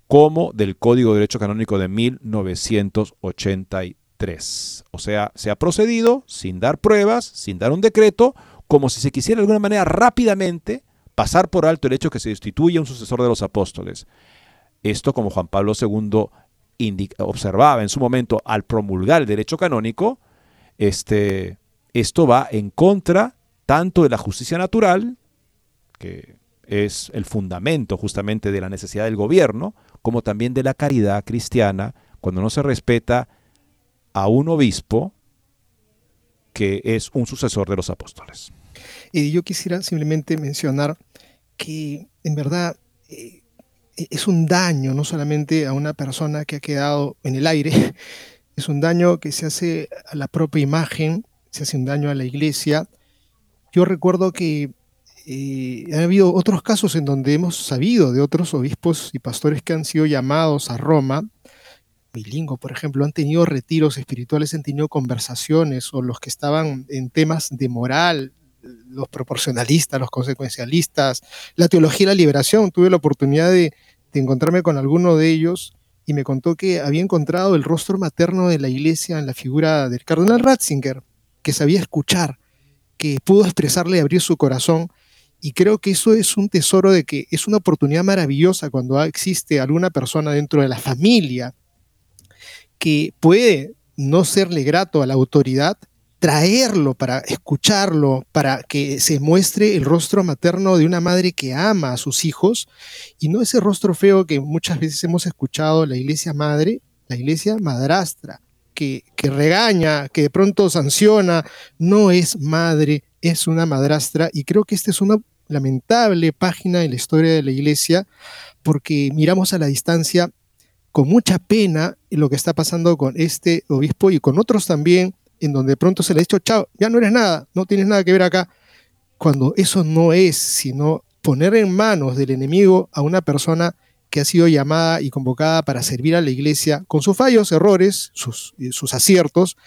[SPEAKER 1] como del Código de Derecho Canónico de 1983. O sea, se ha procedido sin dar pruebas, sin dar un decreto, como si se quisiera de alguna manera rápidamente pasar por alto el hecho que se destituya un sucesor de los apóstoles. Esto, como Juan Pablo II observaba en su momento al promulgar el derecho canónico, este, esto va en contra tanto de la justicia natural, que es el fundamento justamente de la necesidad del gobierno, como también de la caridad cristiana, cuando no se respeta a un obispo que es un sucesor de los apóstoles.
[SPEAKER 2] Y yo quisiera simplemente mencionar que en verdad eh, es un daño no solamente a una persona que ha quedado en el aire, es un daño que se hace a la propia imagen, se hace un daño a la iglesia. Yo recuerdo que eh, ha habido otros casos en donde hemos sabido de otros obispos y pastores que han sido llamados a Roma. Milingo, por ejemplo, han tenido retiros espirituales, han tenido conversaciones, o los que estaban en temas de moral, los proporcionalistas, los consecuencialistas, la teología de la liberación. Tuve la oportunidad de, encontrarme con alguno de ellos y me contó que había encontrado el rostro materno de la iglesia en la figura del cardenal Ratzinger, que sabía escuchar, que pudo expresarle abrir su corazón. Y creo que eso es un tesoro de que es una oportunidad maravillosa cuando existe alguna persona dentro de la familia que puede no serle grato a la autoridad, traerlo para escucharlo, para que se muestre el rostro materno de una madre que ama a sus hijos y no ese rostro feo que muchas veces hemos escuchado la iglesia madre, la iglesia madrastra, que, que regaña, que de pronto sanciona, no es madre, es una madrastra y creo que esta es una lamentable página en la historia de la iglesia porque miramos a la distancia con mucha pena lo que está pasando con este obispo y con otros también en donde de pronto se le ha dicho, chao, ya no eres nada, no tienes nada que ver acá, cuando eso no es sino poner en manos del enemigo a una persona que ha sido llamada y convocada para servir a la iglesia con sus fallos, errores, sus, sus aciertos,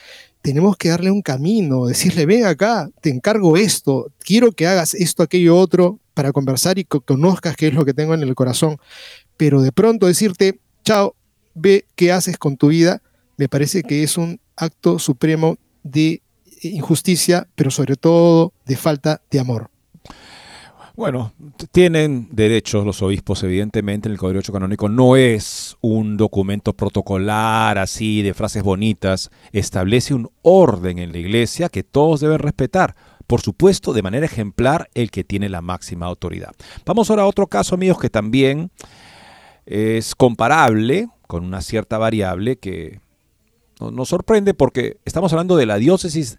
[SPEAKER 2] tenemos que darle un camino, decirle, ven acá, te encargo esto, quiero que hagas esto, aquello, otro, para conversar y que conozcas qué es lo que tengo en el corazón. Pero de pronto decirte, chao, ve qué haces con tu vida, me parece que es un acto supremo de injusticia, pero sobre todo de falta de amor.
[SPEAKER 1] Bueno, tienen derechos los obispos, evidentemente, en el Código Canónico. No es un documento protocolar así de frases bonitas. Establece un orden en la iglesia que todos deben respetar. Por supuesto, de manera ejemplar, el que tiene la máxima autoridad. Vamos ahora a otro caso, amigos, que también es comparable con una cierta variable que nos sorprende porque estamos hablando de la diócesis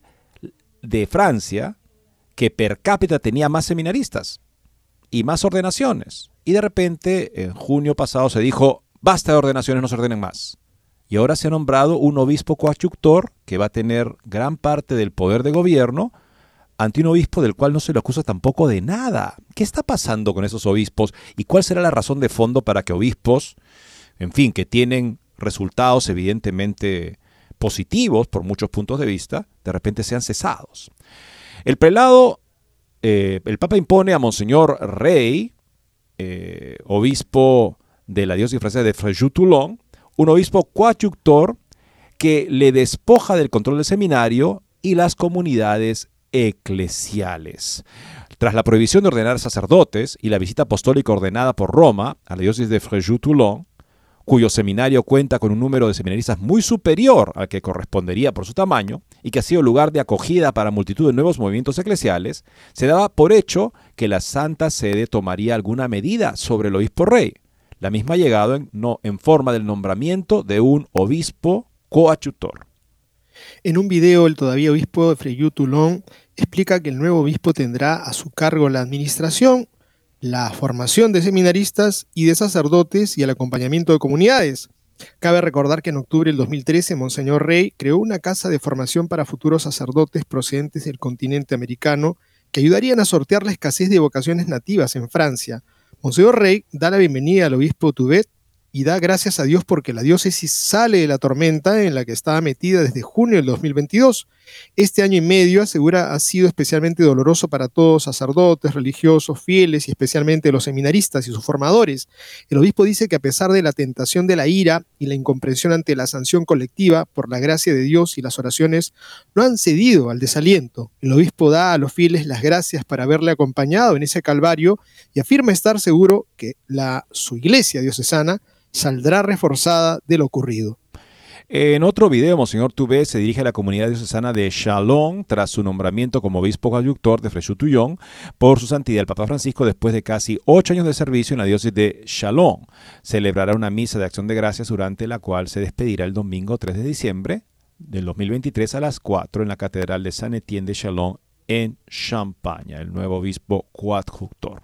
[SPEAKER 1] de Francia, que per cápita tenía más seminaristas y más ordenaciones. Y de repente, en junio pasado se dijo, basta de ordenaciones, no se ordenen más. Y ahora se ha nombrado un obispo coachuctor que va a tener gran parte del poder de gobierno ante un obispo del cual no se le acusa tampoco de nada. ¿Qué está pasando con esos obispos? ¿Y cuál será la razón de fondo para que obispos, en fin, que tienen resultados evidentemente positivos por muchos puntos de vista, de repente sean cesados. El prelado, eh, el Papa impone a Monseñor Rey, eh, obispo de la diócesis francesa de Fréjus-Toulon, un obispo coachuctor que le despoja del control del seminario y las comunidades eclesiales. Tras la prohibición de ordenar sacerdotes y la visita apostólica ordenada por Roma a la diócesis de Fréjus-Toulon, cuyo seminario cuenta con un número de seminaristas muy superior al que correspondería por su tamaño y que ha sido lugar de acogida para multitud de nuevos movimientos eclesiales, se daba por hecho que la Santa Sede tomaría alguna medida sobre el obispo rey. La misma ha llegado en, forma del nombramiento de un obispo coachutor.
[SPEAKER 2] En un video, el todavía obispo Freyú Toulon explica que el nuevo obispo tendrá a su cargo la administración la formación de seminaristas y de sacerdotes y el acompañamiento de comunidades. Cabe recordar que en octubre del 2013 Monseñor Rey creó una casa de formación para futuros sacerdotes procedentes del continente americano que ayudarían a sortear la escasez de vocaciones nativas en Francia. Monseñor Rey da la bienvenida al obispo Tubet y da gracias a Dios porque la diócesis sale de la tormenta en la que estaba metida desde junio del 2022. Este año y medio, asegura, ha sido especialmente doloroso para todos sacerdotes, religiosos, fieles y especialmente los seminaristas y sus formadores. El obispo dice que a pesar de la tentación de la ira y la incomprensión ante la sanción colectiva, por la gracia de Dios y las oraciones, no han cedido al desaliento. El obispo da a los fieles las gracias por haberle acompañado en ese calvario y afirma estar seguro que la, su iglesia diocesana saldrá reforzada de lo ocurrido.
[SPEAKER 1] En otro video, Monseñor Tubé se dirige a la comunidad diocesana de Chalon tras su nombramiento como obispo conductor de Fréjus-Touillon por su santidad el Papa Francisco después de casi ocho años de servicio en la diócesis de Chalon. Celebrará una misa de acción de gracias durante la cual se despedirá el domingo 3 de diciembre del 2023 a las 4 en la Catedral de San Etienne de Chalon en Champaña, el nuevo obispo coadjutor.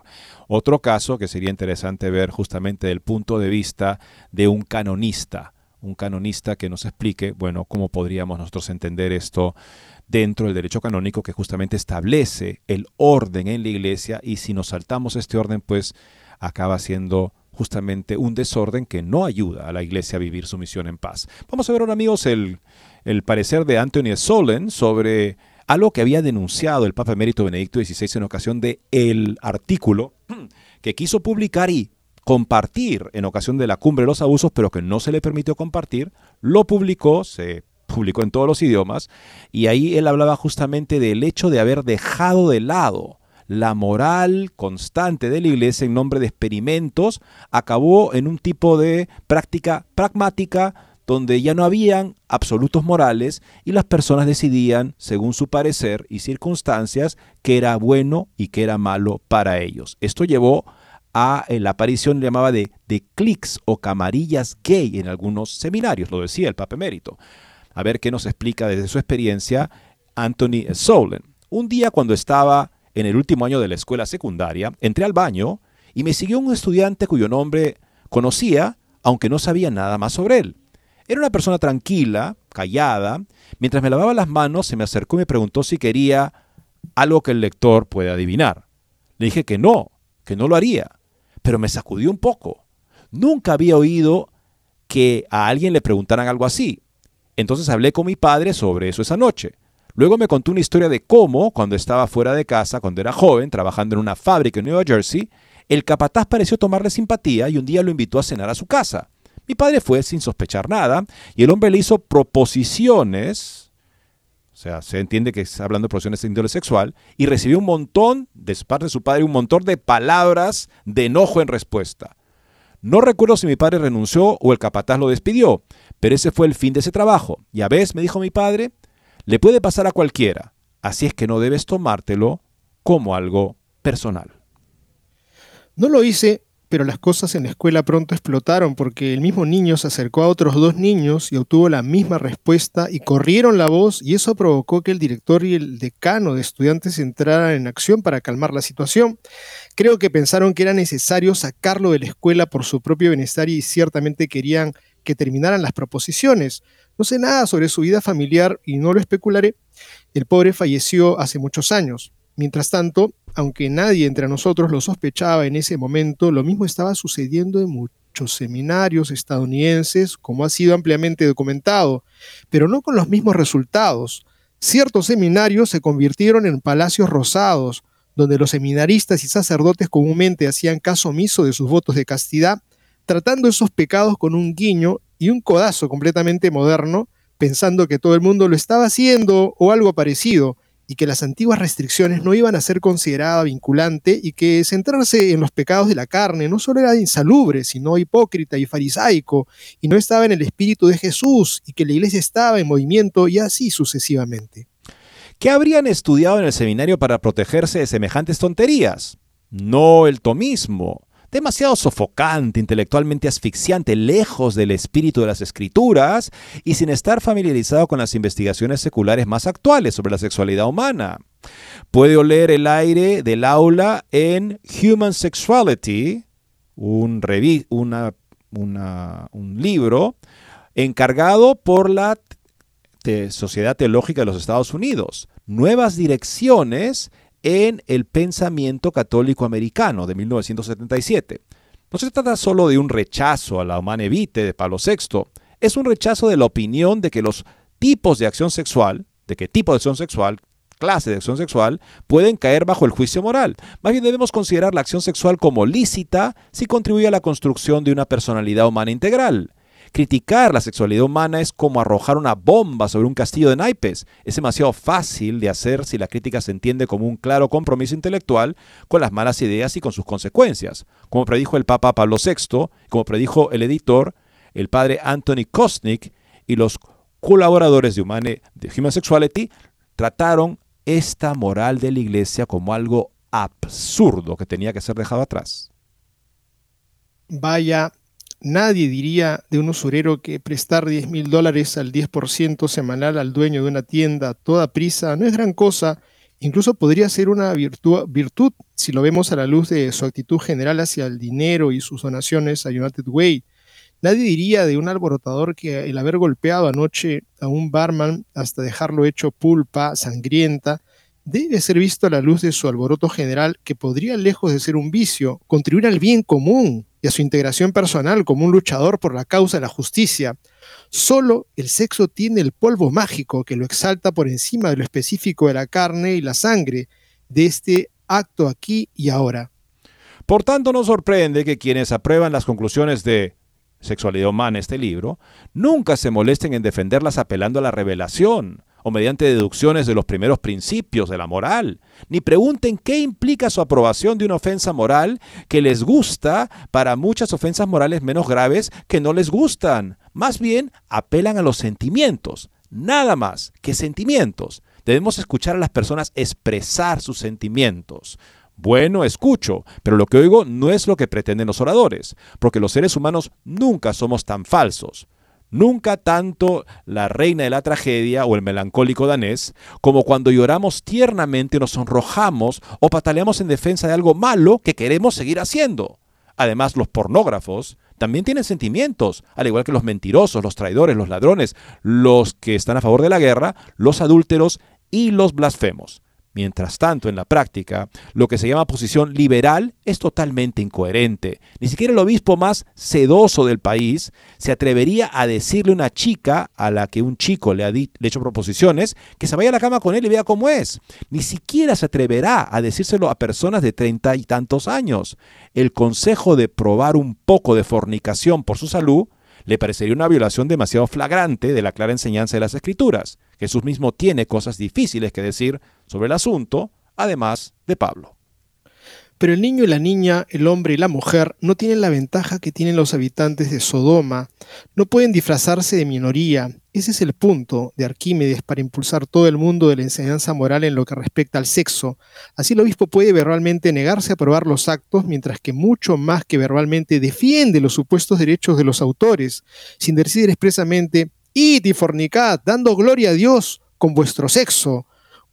[SPEAKER 1] Otro caso que sería interesante ver justamente del punto de vista de un canonista, un canonista que nos explique, bueno, cómo podríamos nosotros entender esto dentro del derecho canónico que justamente establece el orden en la iglesia y si nos saltamos este orden, pues acaba siendo justamente un desorden que no ayuda a la iglesia a vivir su misión en paz. Vamos a ver ahora, amigos, el, el parecer de Anthony Solen sobre algo que había denunciado el Papa Emérito Benedicto XVI en ocasión de el artículo que quiso publicar y compartir en ocasión de la cumbre de los abusos, pero que no se le permitió compartir, lo publicó, se publicó en todos los idiomas, y ahí él hablaba justamente del hecho de haber dejado de lado la moral constante de la iglesia en nombre de experimentos, acabó en un tipo de práctica pragmática donde ya no habían absolutos morales y las personas decidían, según su parecer y circunstancias, qué era bueno y qué era malo para ellos. Esto llevó a la aparición llamaba de, de clics o camarillas gay en algunos seminarios, lo decía el Papa Emérito. A ver qué nos explica desde su experiencia Anthony Solen. Un día cuando estaba en el último año de la escuela secundaria, entré al baño y me siguió un estudiante cuyo nombre conocía, aunque no sabía nada más sobre él. Era una persona tranquila, callada. Mientras me lavaba las manos, se me acercó y me preguntó si quería algo que el lector puede adivinar. Le dije que no, que no lo haría, pero me sacudió un poco. Nunca había oído que a alguien le preguntaran algo así. Entonces hablé con mi padre sobre eso esa noche. Luego me contó una historia de cómo, cuando estaba fuera de casa, cuando era joven, trabajando en una fábrica en Nueva Jersey, el capataz pareció tomarle simpatía y un día lo invitó a cenar a su casa. Mi padre fue sin sospechar nada y el hombre le hizo proposiciones, o sea, se entiende que está hablando de proposiciones de índole sexual, y recibió un montón, de parte de su padre, un montón de palabras de enojo en respuesta. No recuerdo si mi padre renunció o el capataz lo despidió, pero ese fue el fin de ese trabajo. Y a veces, me dijo mi padre, le puede pasar a cualquiera, así es que no debes tomártelo como algo personal.
[SPEAKER 2] No lo hice pero las cosas en la escuela pronto explotaron porque el mismo niño se acercó a otros dos niños y obtuvo la misma respuesta y corrieron la voz y eso provocó que el director y el decano de estudiantes entraran en acción para calmar la situación. Creo que pensaron que era necesario sacarlo de la escuela por su propio bienestar y ciertamente querían que terminaran las proposiciones. No sé nada sobre su vida familiar y no lo especularé. El pobre falleció hace muchos años. Mientras tanto, aunque nadie entre nosotros lo sospechaba en ese momento, lo mismo estaba sucediendo en muchos seminarios estadounidenses, como ha sido ampliamente documentado, pero no con los mismos resultados. Ciertos seminarios se convirtieron en palacios rosados, donde los seminaristas y sacerdotes comúnmente hacían caso omiso de sus votos de castidad, tratando esos pecados con un guiño y un codazo completamente moderno, pensando que todo el mundo lo estaba haciendo o algo parecido, y que las antiguas restricciones no iban a ser consideradas vinculante y que centrarse en los pecados de la carne no solo era insalubre, sino hipócrita y farisaico, y no estaba en el espíritu de Jesús, y que la iglesia estaba en movimiento y así sucesivamente.
[SPEAKER 1] ¿Qué habrían estudiado en el seminario para protegerse de semejantes tonterías? No el tomismo, demasiado sofocante, intelectualmente asfixiante, lejos del espíritu de las escrituras y sin estar familiarizado con las investigaciones seculares más actuales sobre la sexualidad humana. Puede oler el aire del aula en Human Sexuality, un, libro encargado por la Sociedad Teológica de los Estados Unidos. Nuevas direcciones en el pensamiento católico americano de 1977. No se trata solo de un rechazo a la humana vitae de Pablo VI, es un rechazo de la opinión de que los tipos de acción sexual, de qué tipo de acción sexual, clase de acción sexual, pueden caer bajo el juicio moral. Más bien debemos considerar la acción sexual como lícita si contribuye a la construcción de una personalidad humana integral. Criticar la sexualidad humana es como arrojar una bomba sobre un castillo de naipes. Es demasiado fácil de hacer si la crítica se entiende como un claro compromiso intelectual con las malas ideas y con sus consecuencias. Como predijo el Papa Pablo VI, como predijo el editor, el padre Anthony Kosnick y los colaboradores de, de Human Sexuality, trataron esta moral de la iglesia como algo absurdo que tenía que ser dejado atrás.
[SPEAKER 2] Vaya Nadie diría de un usurero que prestar 10 mil dólares al 10% semanal al dueño de una tienda a toda prisa no es gran cosa Incluso podría ser una virtud, virtud si lo vemos a la luz de su actitud general hacia el dinero y sus donaciones a United Way. Nadie diría de un alborotador que el haber golpeado anoche a un barman hasta dejarlo hecho pulpa, sangrienta, debe ser visto a la luz de su alboroto general que podría, lejos de ser un vicio, contribuir al bien común a su integración personal como un luchador por la causa de la justicia. Solo el sexo tiene el polvo mágico que lo exalta por encima de lo específico de la carne y la sangre de este acto aquí y ahora.
[SPEAKER 1] Por tanto, no sorprende que quienes aprueban las conclusiones de Sexualidad Humana, este libro, nunca se molesten en defenderlas apelando a la revelación, o mediante deducciones de los primeros principios de la moral, ni pregunten qué implica su aprobación de una ofensa moral que les gusta para muchas ofensas morales menos graves que no les gustan. Más bien, apelan a los sentimientos, nada más que sentimientos. Debemos escuchar a las personas expresar sus sentimientos. Bueno, escucho, pero lo que oigo no es lo que pretenden los oradores, porque los seres humanos nunca somos tan falsos. Nunca tanto la reina de la tragedia o el melancólico danés como cuando lloramos tiernamente, nos sonrojamos o pataleamos en defensa de algo malo que queremos seguir haciendo. Además, los pornógrafos también tienen sentimientos, al igual que los mentirosos, los traidores, los ladrones, los que están a favor de la guerra, los adúlteros y los blasfemos. Mientras tanto, en la práctica, lo que se llama posición liberal es totalmente incoherente. Ni siquiera el obispo más sedoso del país se atrevería a decirle a una chica a la que un chico le ha, hecho proposiciones que se vaya a la cama con él y vea cómo es. Ni siquiera se atreverá a decírselo a personas de treinta y tantos años. El consejo de probar un poco de fornicación por su salud le parecería una violación demasiado flagrante de la clara enseñanza de las Escrituras. Jesús mismo tiene cosas difíciles que decir sobre el asunto, además de Pablo.
[SPEAKER 2] Pero el niño y la niña, el hombre y la mujer no tienen la ventaja que tienen los habitantes de Sodoma, no pueden disfrazarse de minoría. Ese es el punto de Arquímedes para impulsar todo el mundo de la enseñanza moral en lo que respecta al sexo. Así el obispo puede verbalmente negarse a probar los actos, mientras que mucho más que verbalmente defiende los supuestos derechos de los autores, sin decir expresamente, id y fornicad, dando gloria a Dios con vuestro sexo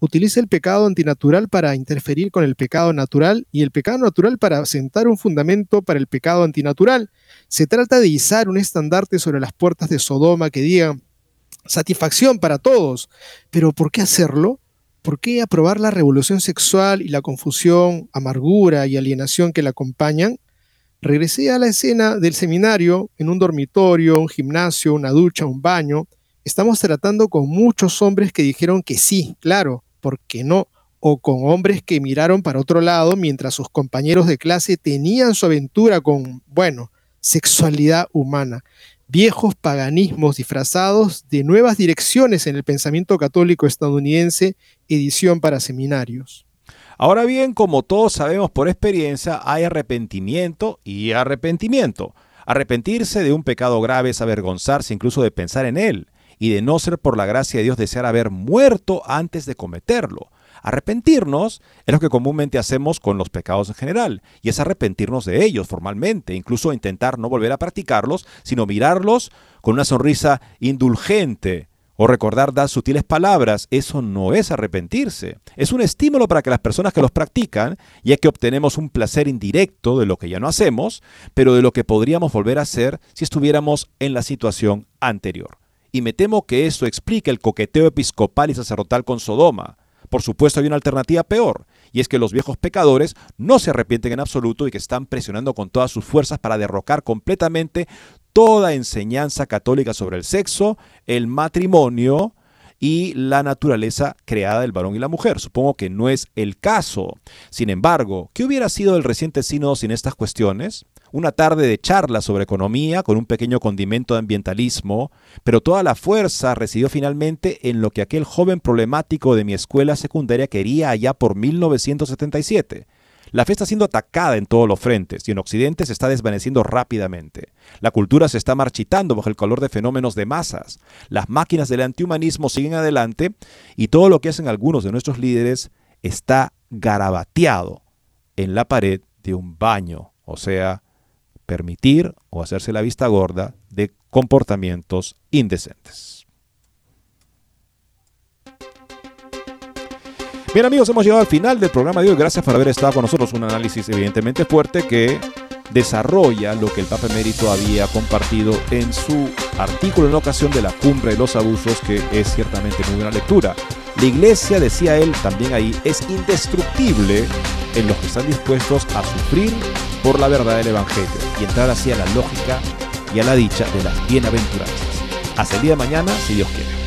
[SPEAKER 2] utiliza el pecado antinatural para interferir con el pecado natural y el pecado natural para sentar un fundamento para el pecado antinatural. Se trata de izar un estandarte sobre las puertas de Sodoma que diga satisfacción para todos. Pero ¿por qué hacerlo? ¿Por qué aprobar la revolución sexual y la confusión, amargura y alienación que la acompañan? Regresé a la escena del seminario en un dormitorio, un gimnasio, una ducha, un baño. Estamos tratando con muchos hombres que dijeron que sí, claro, ¿por qué no? O con hombres que miraron para otro lado mientras sus compañeros de clase tenían su aventura con, bueno, sexualidad humana. Viejos paganismos disfrazados de nuevas direcciones en el pensamiento católico estadounidense, edición para seminarios.
[SPEAKER 1] Ahora bien, como todos sabemos por experiencia, hay arrepentimiento y arrepentimiento. Arrepentirse de un pecado grave es avergonzarse incluso de pensar en él y de no ser por la gracia de Dios desear haber muerto antes de cometerlo. Arrepentirnos es lo que comúnmente hacemos con los pecados en general, y es arrepentirnos de ellos formalmente, incluso intentar no volver a practicarlos, sino mirarlos con una sonrisa indulgente o recordar dar sutiles palabras. Eso no es arrepentirse, es un estímulo para que las personas que los practican, ya que obtenemos un placer indirecto de lo que ya no hacemos, pero de lo que podríamos volver a hacer si estuviéramos en la situación anterior y me temo que esto explica el coqueteo episcopal y sacerdotal con Sodoma. Por supuesto hay una alternativa peor, y es que los viejos pecadores no se arrepienten en absoluto y que están presionando con todas sus fuerzas para derrocar completamente toda enseñanza católica sobre el sexo, el matrimonio y la naturaleza creada del varón y la mujer. Supongo que no es el caso. Sin embargo, ¿qué hubiera sido el reciente sínodo sin estas cuestiones? una tarde de charla sobre economía con un pequeño condimento de ambientalismo, pero toda la fuerza residió finalmente en lo que aquel joven problemático de mi escuela secundaria quería allá por 1977. La fe está siendo atacada en todos los frentes y en Occidente se está desvaneciendo rápidamente. La cultura se está marchitando bajo el calor de fenómenos de masas. Las máquinas del antihumanismo siguen adelante y todo lo que hacen algunos de nuestros líderes está garabateado en la pared de un baño, o sea, permitir o hacerse la vista gorda de comportamientos indecentes. Bien amigos, hemos llegado al final del programa de hoy. Gracias por haber estado con nosotros. Un análisis evidentemente fuerte que desarrolla lo que el Papa Emérito había compartido en su artículo en ocasión de la cumbre de los abusos, que es ciertamente muy buena lectura. La iglesia, decía él también ahí, es indestructible en los que están dispuestos a sufrir por la verdad del Evangelio y entrar así a la lógica y a la dicha de las bienaventuranzas. Hasta el día de mañana, si Dios quiere.